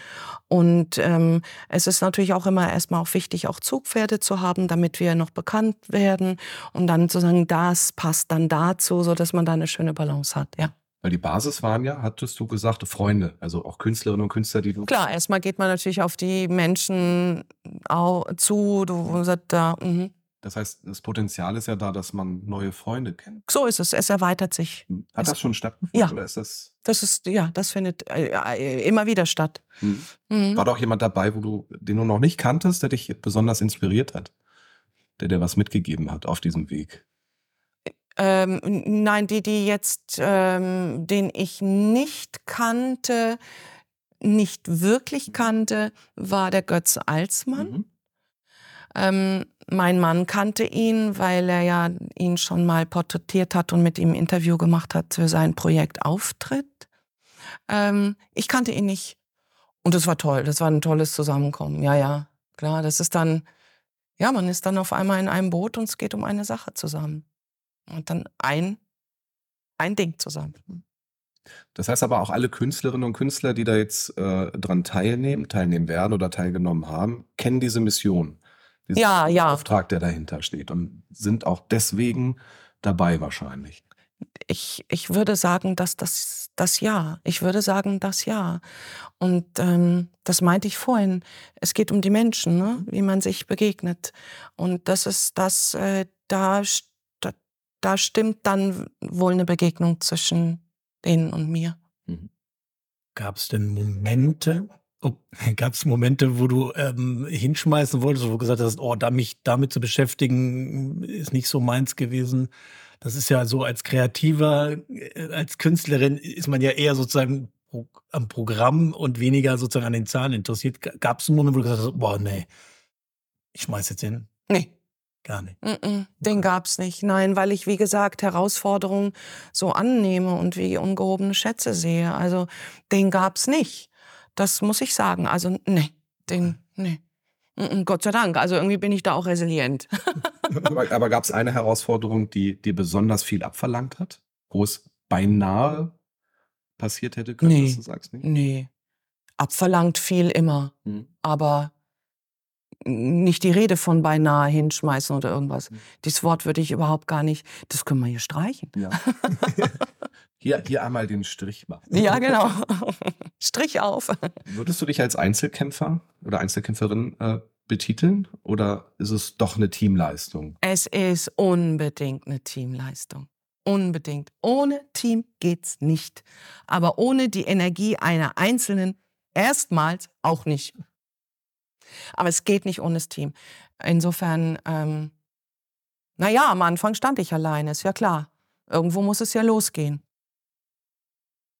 Und ähm, es ist natürlich auch immer erstmal auch wichtig, auch Zugpferde zu haben, damit wir noch bekannt werden. Und dann zu sagen, das passt dann dazu, so dass man da eine schöne Balance hat, ja. Weil die Basis waren ja, hattest du gesagt, Freunde, also auch Künstlerinnen und Künstler, die du. Klar, erstmal geht man natürlich auf die Menschen auch zu, du sagst da, mh. Das heißt, das Potenzial ist ja da, dass man neue Freunde kennt. So ist es. Es erweitert sich. Hm. Hat es, das schon stattgefunden? Ja. Oder ist das, das ist, ja, das findet äh, äh, immer wieder statt. Hm. Mhm. War doch jemand dabei, wo du, den du noch nicht kanntest, der dich besonders inspiriert hat? Der dir was mitgegeben hat auf diesem Weg? Ähm, nein, die, die jetzt, ähm, den ich nicht kannte, nicht wirklich kannte, war der Götze Alsmann. Mhm. Ähm, mein Mann kannte ihn, weil er ja ihn schon mal porträtiert hat und mit ihm ein Interview gemacht hat für sein Projekt Auftritt. Ähm, ich kannte ihn nicht. Und das war toll. Das war ein tolles Zusammenkommen. Ja, ja, klar. Das ist dann, ja, man ist dann auf einmal in einem Boot und es geht um eine Sache zusammen. Und dann ein, ein Ding zusammen. Das heißt aber auch alle Künstlerinnen und Künstler, die da jetzt äh, dran teilnehmen, teilnehmen werden oder teilgenommen haben, kennen diese Mission diesen ja, ja. Auftrag, der dahinter steht und sind auch deswegen dabei wahrscheinlich. Ich, ich würde sagen, dass das, das ja. Ich würde sagen, das ja. Und ähm, das meinte ich vorhin. Es geht um die Menschen, ne? wie man sich begegnet. Und das ist das, äh, da, da, da stimmt dann wohl eine Begegnung zwischen denen und mir. Mhm. Gab es denn Momente, Gab es Momente, wo du ähm, hinschmeißen wolltest, wo du gesagt hast, oh, da mich damit zu beschäftigen, ist nicht so meins gewesen. Das ist ja so als Kreativer, äh, als Künstlerin ist man ja eher sozusagen am Programm und weniger sozusagen an den Zahlen interessiert. Gab es einen Moment, wo du gesagt hast, boah, nee, ich schmeiß jetzt hin? Nee. Gar nicht. Mm -mm, den gab's nicht. Nein, weil ich, wie gesagt, Herausforderungen so annehme und wie ungehobene Schätze sehe. Also den gab's nicht. Das muss ich sagen. Also, nee, den, nee. Gott sei Dank. Also irgendwie bin ich da auch resilient. aber, aber gab es eine Herausforderung, die dir besonders viel abverlangt hat? Wo es beinahe passiert hätte können, nee, dass du sagst? Nicht? Nee. Abverlangt viel immer. Hm. Aber nicht die Rede von beinahe hinschmeißen oder irgendwas. Hm. Dieses Wort würde ich überhaupt gar nicht. Das können wir hier streichen. Ja. Hier, hier einmal den Strich machen. Ja, genau. Strich auf. Würdest du dich als Einzelkämpfer oder Einzelkämpferin äh, betiteln oder ist es doch eine Teamleistung? Es ist unbedingt eine Teamleistung. Unbedingt. Ohne Team geht's nicht. Aber ohne die Energie einer Einzelnen erstmals auch nicht. Aber es geht nicht ohne das Team. Insofern, ähm, Naja, am Anfang stand ich alleine, ist ja klar. Irgendwo muss es ja losgehen.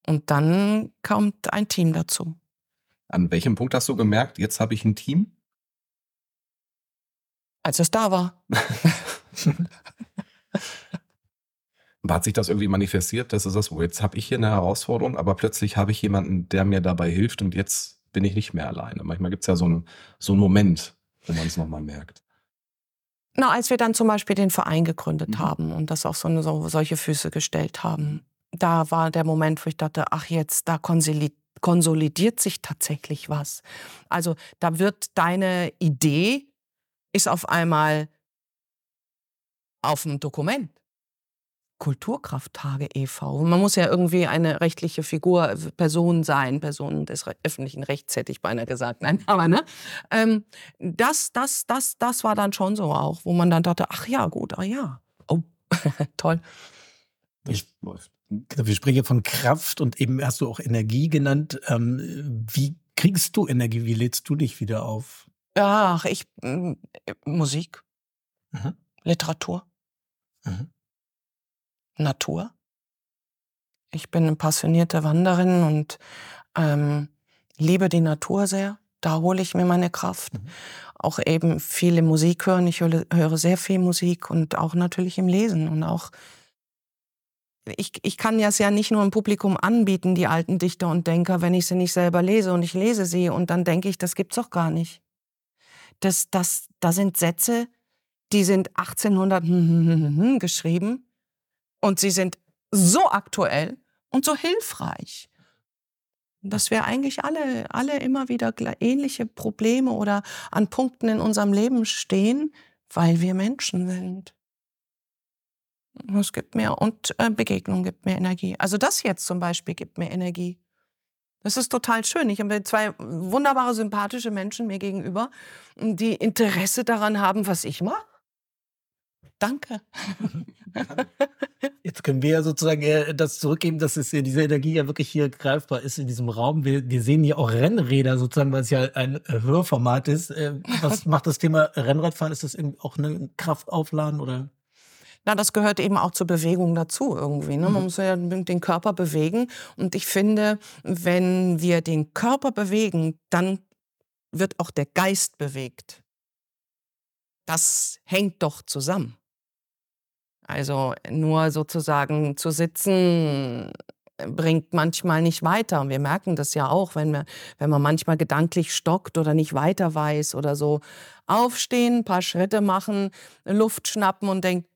Und dann kommt ein Team dazu. An welchem Punkt hast du gemerkt, jetzt habe ich ein Team? Als es da war. Hat sich das irgendwie manifestiert, dass du sagst, oh, jetzt habe ich hier eine Herausforderung, aber plötzlich habe ich jemanden, der mir dabei hilft und jetzt bin ich nicht mehr alleine. Manchmal gibt es ja so einen, so einen Moment, wo man es nochmal merkt. Na, als wir dann zum Beispiel den Verein gegründet mhm. haben und das auf so, eine, so solche Füße gestellt haben, da war der Moment, wo ich dachte, ach jetzt, da konsolidiert sich tatsächlich was. Also da wird deine Idee, ist auf einmal auf dem Dokument. Kulturkrafttage e.V. Man muss ja irgendwie eine rechtliche Figur, Person sein, Person des öffentlichen Rechts, hätte ich beinahe gesagt. Nein, aber ne? Ähm, das, das, das, das war dann schon so auch, wo man dann dachte, ach ja, gut, ah ja. Oh, toll. Ich, genau, wir sprechen von Kraft und eben hast du auch Energie genannt. Ähm, wie kriegst du Energie? Wie lädst du dich wieder auf? Ach, ich, äh, Musik, mhm. Literatur. Mhm. Natur. Ich bin eine passionierte Wanderin und ähm, liebe die Natur sehr. Da hole ich mir meine Kraft. Mhm. Auch eben viele Musik hören. Ich höre, höre, sehr viel Musik und auch natürlich im Lesen und auch ich, ich kann es ja nicht nur im Publikum anbieten, die alten Dichter und Denker, wenn ich sie nicht selber lese und ich lese sie und dann denke ich, das gibt's doch gar nicht. Das, das, da sind Sätze, die sind 1800 geschrieben und sie sind so aktuell und so hilfreich, dass wir eigentlich alle, alle immer wieder ähnliche Probleme oder an Punkten in unserem Leben stehen, weil wir Menschen sind. Es gibt mir und äh, Begegnung gibt mir Energie. Also das jetzt zum Beispiel gibt mir Energie. Das ist total schön. Ich habe zwei wunderbare, sympathische Menschen mir gegenüber, die Interesse daran haben, was ich mache. Danke. Jetzt können wir ja sozusagen äh, das zurückgeben, dass es, diese Energie ja wirklich hier greifbar ist in diesem Raum. Wir, wir sehen hier auch Rennräder sozusagen, weil es ja ein äh, Hörformat ist. Was macht das Thema Rennradfahren? Ist das auch eine Kraftaufladen oder? Na, das gehört eben auch zur Bewegung dazu irgendwie. Ne? Man mhm. muss ja den Körper bewegen. Und ich finde, wenn wir den Körper bewegen, dann wird auch der Geist bewegt. Das hängt doch zusammen. Also nur sozusagen zu sitzen äh, bringt manchmal nicht weiter. Und wir merken das ja auch, wenn, wir, wenn man manchmal gedanklich stockt oder nicht weiter weiß oder so. Aufstehen, ein paar Schritte machen, Luft schnappen und denkt,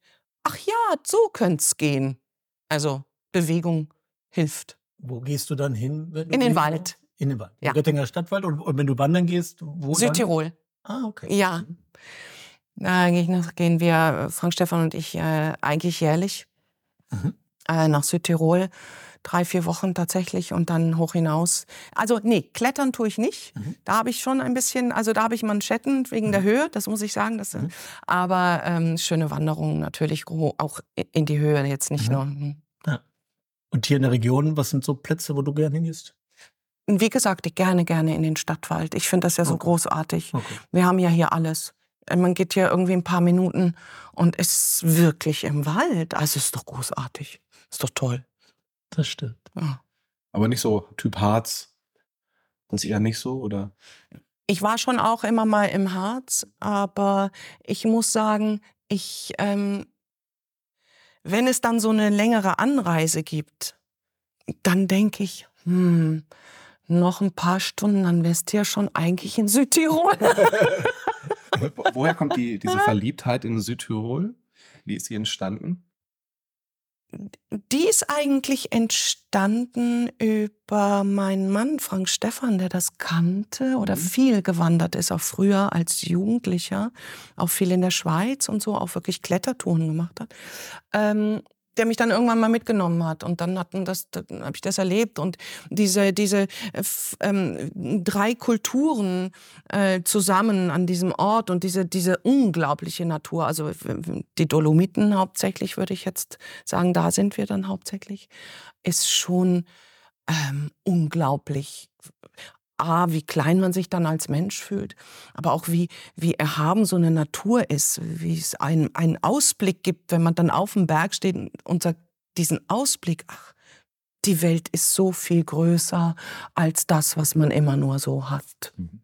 ach ja, so könnte es gehen. Also Bewegung hilft. Wo gehst du dann hin? In den Wald. In den Wald. Ja. Göttinger Stadtwald. Und, und, wenn du wandern gehst, wo Südtirol. Dann? Ah, okay. Ja. Mhm. Da gehen wir, Frank Stefan und ich, äh, eigentlich jährlich mhm. Äh, nach Südtirol. Drei, vier Wochen tatsächlich und dann hoch hinaus. Also nee, klettern tue ich nicht. Mhm. Da habe ich schon ein bisschen, also da habe ich Manschetten wegen mhm. der Höhe, das muss ich sagen. Das, äh, mhm. Aber ähm, schöne Wanderungen natürlich, auch in die Höhe jetzt nicht mhm. nur. Hm. Ja. Und hier in der Region, was sind so Plätze, wo du gerne hingehst? Wie gesagt, ich gerne, gerne in den Stadtwald. Ich finde das ja so okay. großartig. Okay. Wir haben ja hier alles. Äh, man geht ja irgendwie ein paar Minuten und ist wirklich im Wald. Also ist doch großartig. Ist doch toll. Das stimmt. Ja. Aber nicht so Typ Harz. Das ist eher nicht so, oder? Ich war schon auch immer mal im Harz, aber ich muss sagen, ich, ähm, wenn es dann so eine längere Anreise gibt, dann denke ich, hm, noch ein paar Stunden, dann wärst du ja schon eigentlich in Südtirol. Woher kommt die, diese Verliebtheit in Südtirol? Wie ist sie entstanden? Die ist eigentlich entstanden über meinen Mann Frank Stefan, der das kannte oder mhm. viel gewandert ist, auch früher als Jugendlicher, auch viel in der Schweiz und so, auch wirklich Klettertouren gemacht hat. Ähm, der mich dann irgendwann mal mitgenommen hat. Und dann hatten das, dann habe ich das erlebt. Und diese diese äh, ähm, drei Kulturen äh, zusammen an diesem Ort und diese diese unglaubliche Natur, also die Dolomiten hauptsächlich würde ich jetzt sagen, da sind wir dann hauptsächlich, ist schon ähm, unglaublich A, wie klein man sich dann als Mensch fühlt, aber auch wie, wie erhaben so eine Natur ist, wie es einen, einen Ausblick gibt, wenn man dann auf dem Berg steht und sagt, diesen Ausblick, ach, die Welt ist so viel größer als das, was man immer nur so hat. Mhm.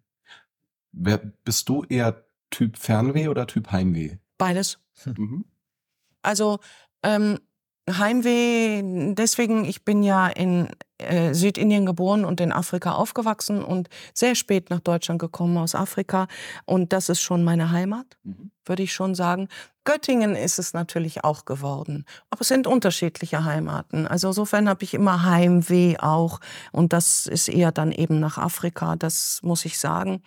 Wer, bist du eher Typ Fernweh oder Typ Heimweh? Beides. Mhm. Also ähm, Heimweh, deswegen, ich bin ja in äh, Südindien geboren und in Afrika aufgewachsen und sehr spät nach Deutschland gekommen aus Afrika. Und das ist schon meine Heimat, mhm. würde ich schon sagen. Göttingen ist es natürlich auch geworden. Aber es sind unterschiedliche Heimaten. Also insofern habe ich immer Heimweh auch. Und das ist eher dann eben nach Afrika, das muss ich sagen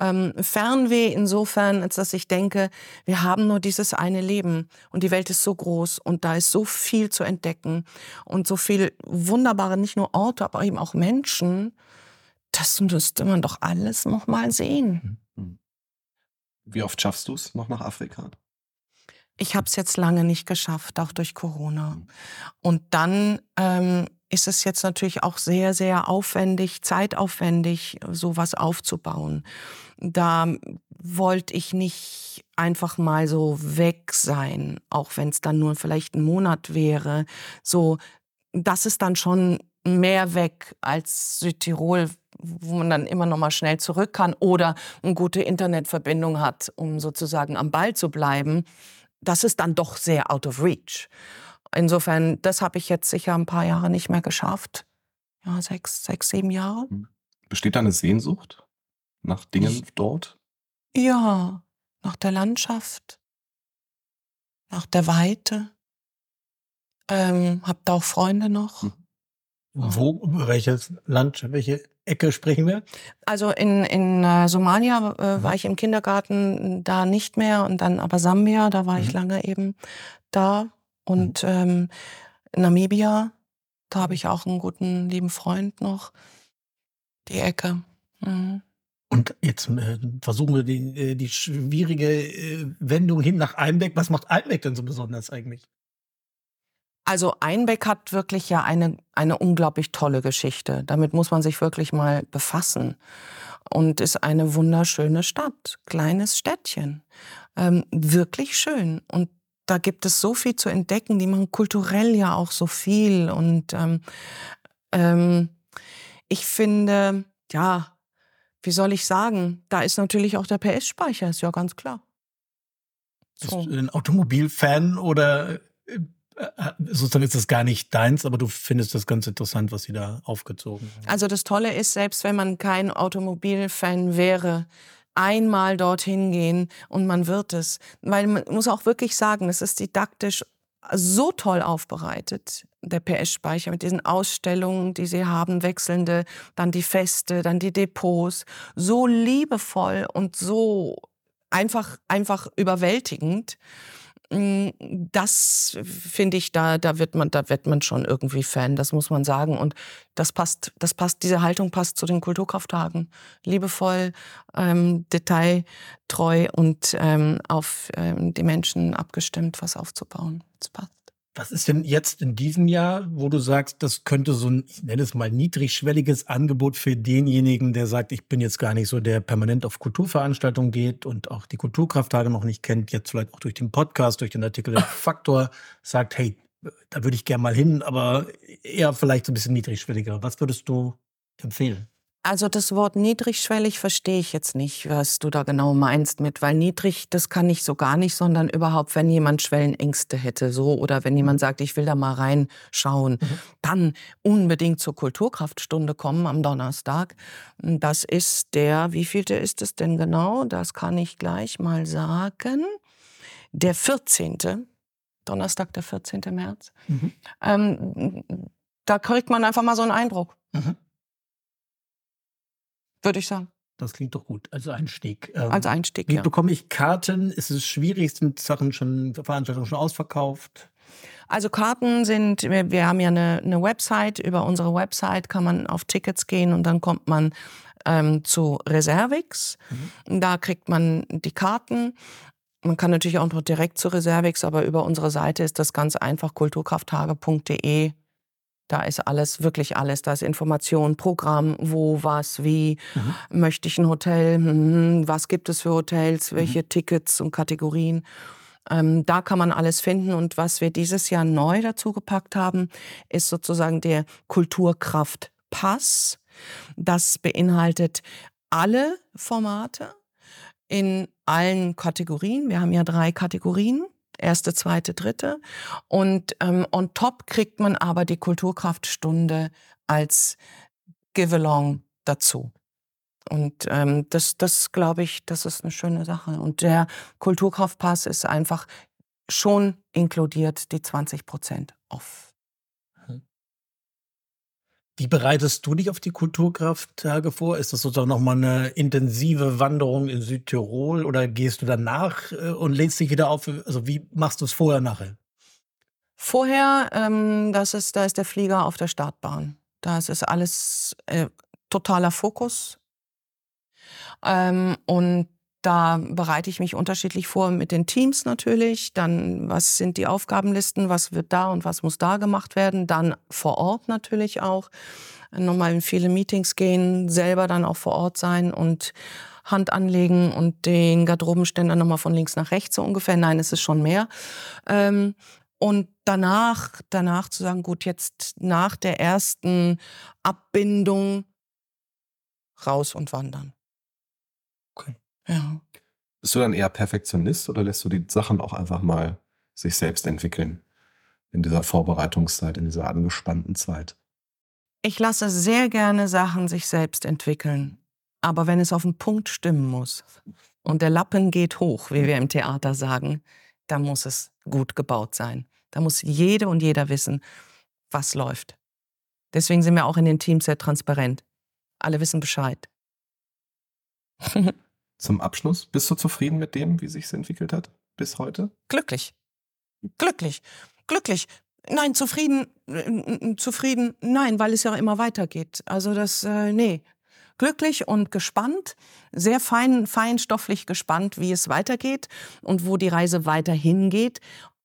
ähm, Fernweh insofern, als dass ich denke, wir haben nur dieses eine Leben und die Welt ist so groß und da ist so viel zu entdecken und so viel wunderbare, nicht nur Orte, aber eben auch Menschen. Das müsste man doch alles noch mal sehen. Mhm. Wie oft schaffst du es noch nach Afrika? Ich habe es jetzt lange nicht geschafft, auch durch Corona. Mhm. Und dann ähm, ist es jetzt natürlich auch sehr, sehr aufwendig, zeitaufwendig, sowas aufzubauen da wollte ich nicht einfach mal so weg sein, auch wenn es dann nur vielleicht ein Monat wäre. So, das ist dann schon mehr weg als Südtirol, wo man dann immer noch mal schnell zurück kann oder eine gute Internetverbindung hat, um sozusagen am Ball zu bleiben. Das ist dann doch sehr out of reach. Insofern, das habe ich jetzt sicher ein paar Jahre nicht mehr geschafft. Ja, sechs, sechs, sieben Jahre. Besteht da eine Sehnsucht? nach Dingen ich, dort? Ja, nach der Landschaft, nach der Weite. Ähm, hab da auch Freunde noch. Hm. Wo, welches Land, welche Ecke sprechen wir? Also in, in äh, Somalia äh, mhm. war ich im Kindergarten da nicht mehr und dann aber Sambia, da war mhm. ich lange eben da. Und mhm. ähm, Namibia, da habe ich auch einen guten, lieben Freund noch. Die Ecke. Mhm. Und jetzt äh, versuchen wir die, äh, die schwierige äh, Wendung hin nach Einbeck. Was macht Einbeck denn so besonders eigentlich? Also Einbeck hat wirklich ja eine, eine unglaublich tolle Geschichte. Damit muss man sich wirklich mal befassen. Und ist eine wunderschöne Stadt, kleines Städtchen. Ähm, wirklich schön. Und da gibt es so viel zu entdecken, die machen kulturell ja auch so viel. Und ähm, ähm, ich finde, ja, wie soll ich sagen, da ist natürlich auch der PS-Speicher, ist ja ganz klar. So. Bist du ein Automobilfan oder äh, äh, sozusagen ist das gar nicht deins, aber du findest das ganz interessant, was sie da aufgezogen haben. Also das Tolle ist, selbst wenn man kein Automobilfan wäre, einmal dorthin gehen und man wird es. Weil man muss auch wirklich sagen, es ist didaktisch so toll aufbereitet, der PS-Speicher mit diesen Ausstellungen, die sie haben, wechselnde, dann die Feste, dann die Depots, so liebevoll und so einfach, einfach überwältigend. Mm, das finde ich, da, da wird man, da wird man schon irgendwie Fan, das muss man sagen. Und das passt, das passt, diese Haltung passt zu den Kulturkrafttagen. Liebevoll, ähm, detailtreu und ähm, auf ähm, die Menschen abgestimmt, was aufzubauen. Das passt. Was ist denn jetzt in diesem Jahr, wo du sagst, das könnte so ein, ich nenne es mal, niedrigschwelliges Angebot für denjenigen, der sagt, ich bin jetzt gar nicht so, der permanent auf Kulturveranstaltungen geht und auch die Kulturkrafttage noch nicht kennt, jetzt vielleicht auch durch den Podcast, durch den Artikel Faktor, sagt, hey, da würde ich gerne mal hin, aber eher vielleicht so ein bisschen niedrigschwelliger. Was würdest du empfehlen? Also das Wort niedrigschwellig verstehe ich jetzt nicht, was du da genau meinst mit, weil niedrig, das kann ich so gar nicht, sondern überhaupt, wenn jemand Schwellenängste hätte, so oder wenn jemand sagt, ich will da mal reinschauen, mhm. dann unbedingt zur Kulturkraftstunde kommen am Donnerstag. Das ist der, wie vielte ist es denn genau? Das kann ich gleich mal sagen. Der 14. Donnerstag, der 14. März. Mhm. Ähm, da kriegt man einfach mal so einen Eindruck. Mhm würde ich sagen. Das klingt doch gut. Also Einstieg. Ähm, Als Einstieg, wie ja. bekomme ich Karten? Ist es schwierig? Sind Sachen schon, Veranstaltungen schon ausverkauft? Also Karten sind, wir, wir haben ja eine, eine, Website. Über unsere Website kann man auf Tickets gehen und dann kommt man ähm, zu Reservix. Mhm. Da kriegt man die Karten. Man kann natürlich auch noch direkt zu Reservix, aber über unsere Seite ist das ganz einfach kulturkrafttage.de Da ist alles, wirklich alles. Da ist Information, Programm, wo, was, wie. Mhm. Möchte ich ein Hotel? Hm, was gibt es für Hotels? Welche mhm. Tickets und Kategorien? Ähm, da kann man alles finden. Und was wir dieses Jahr neu dazu gepackt haben, ist sozusagen der Kulturkraftpass. Das beinhaltet alle Formate in allen Kategorien. Wir haben ja drei Kategorien erste, zweite, dritte. Und ähm, on top kriegt man aber die Kulturkraftstunde als Give-along dazu. Und ähm, das, das glaube ich, das ist eine schöne Sache. Und der Kulturkraftpass ist einfach schon inkludiert die 20 Prozent off. Wie bereitest du dich auf die Kulturkrafttage vor? Ist das sozusagen nochmal eine intensive Wanderung in Südtirol oder gehst du danach äh, und lädst dich wieder auf? Also wie machst du es vorher, nachher? Vorher, ähm, das ist, da ist der Flieger auf der Startbahn. Da ist alles äh, totaler Fokus. Ähm, und da bereite ich mich unterschiedlich vor mit den Teams natürlich. Dann, was sind die Aufgabenlisten, was wird da und was muss da gemacht werden. Dann vor Ort natürlich auch. Nochmal in viele Meetings gehen, selber dann auch vor Ort sein und Hand anlegen und den Garderobenständer nochmal von links nach rechts so ungefähr. Nein, es ist schon mehr. Ähm, und danach, danach zu sagen, gut, jetzt nach der ersten Abbindung raus und wandern. Ja. Bist du dann eher Perfektionist oder lässt du die Sachen auch einfach mal sich selbst entwickeln in dieser Vorbereitungszeit, in dieser angespannten Zeit? Ich lasse sehr gerne Sachen sich selbst entwickeln. Aber wenn es auf den Punkt stimmen muss und der Lappen geht hoch, wie wir im Theater sagen, dann muss es gut gebaut sein. Da muss jede und jeder wissen, was läuft. Deswegen sind wir auch in den Teams sehr transparent. Alle wissen Bescheid. zum Abschluss. Bist du zufrieden mit dem, wie sich es entwickelt hat bis heute? Glücklich. Glücklich. Glücklich. Nein, zufrieden, äh, zufrieden, nein, weil es ja immer weitergeht. Also das, äh, nee. Glücklich und gespannt, sehr fein, feinstofflich gespannt, wie es weitergeht und wo die Reise weiterhin geht.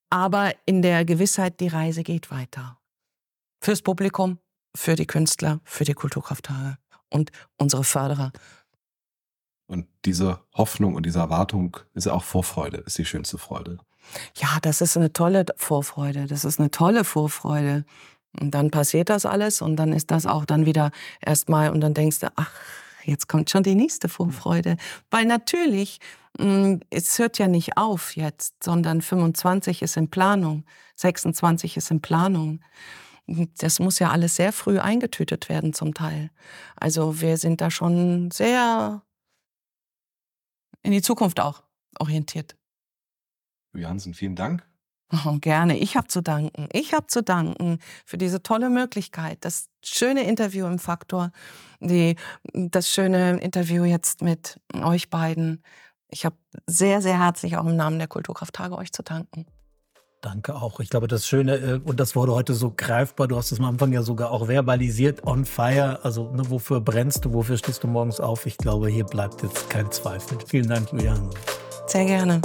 Aber in der Gewissheit, die Reise geht weiter. Fürs Publikum, für die Künstler, für die Kulturkrafttage und unsere Förderer und diese Hoffnung und diese Erwartung ist ja auch Vorfreude, ist die schönste Freude. Ja, das ist eine tolle Vorfreude. Das ist eine tolle Vorfreude. Und dann passiert das alles und dann ist das auch dann wieder erstmal und dann denkst du, ach, jetzt kommt schon die nächste Vorfreude. Weil natürlich, mm, es hört ja nicht auf jetzt, sondern 25 ist in Planung, 26 ist in Planung. Das muss ja alles sehr früh eingetütet werden zum Teil. Also wir sind da schon sehr in die Zukunft auch orientiert. Hansen, vielen Dank. Oh, gerne. Ich habe zu danken. Ich habe zu danken für diese tolle Möglichkeit, das schöne Interview im Faktor, die, das schöne Interview jetzt mit euch beiden. Ich habe sehr, sehr herzlich auch im Namen der Kulturkrafttage euch zu danken. Danke auch. Ich glaube, das Schöne, äh, und das wurde heute so greifbar, du hast es am Anfang ja sogar auch verbalisiert, on fire. Also, ne, wofür brennst du, wofür stehst du morgens auf? Ich glaube, hier bleibt jetzt kein Zweifel. Vielen Dank, Julian. Sehr gerne.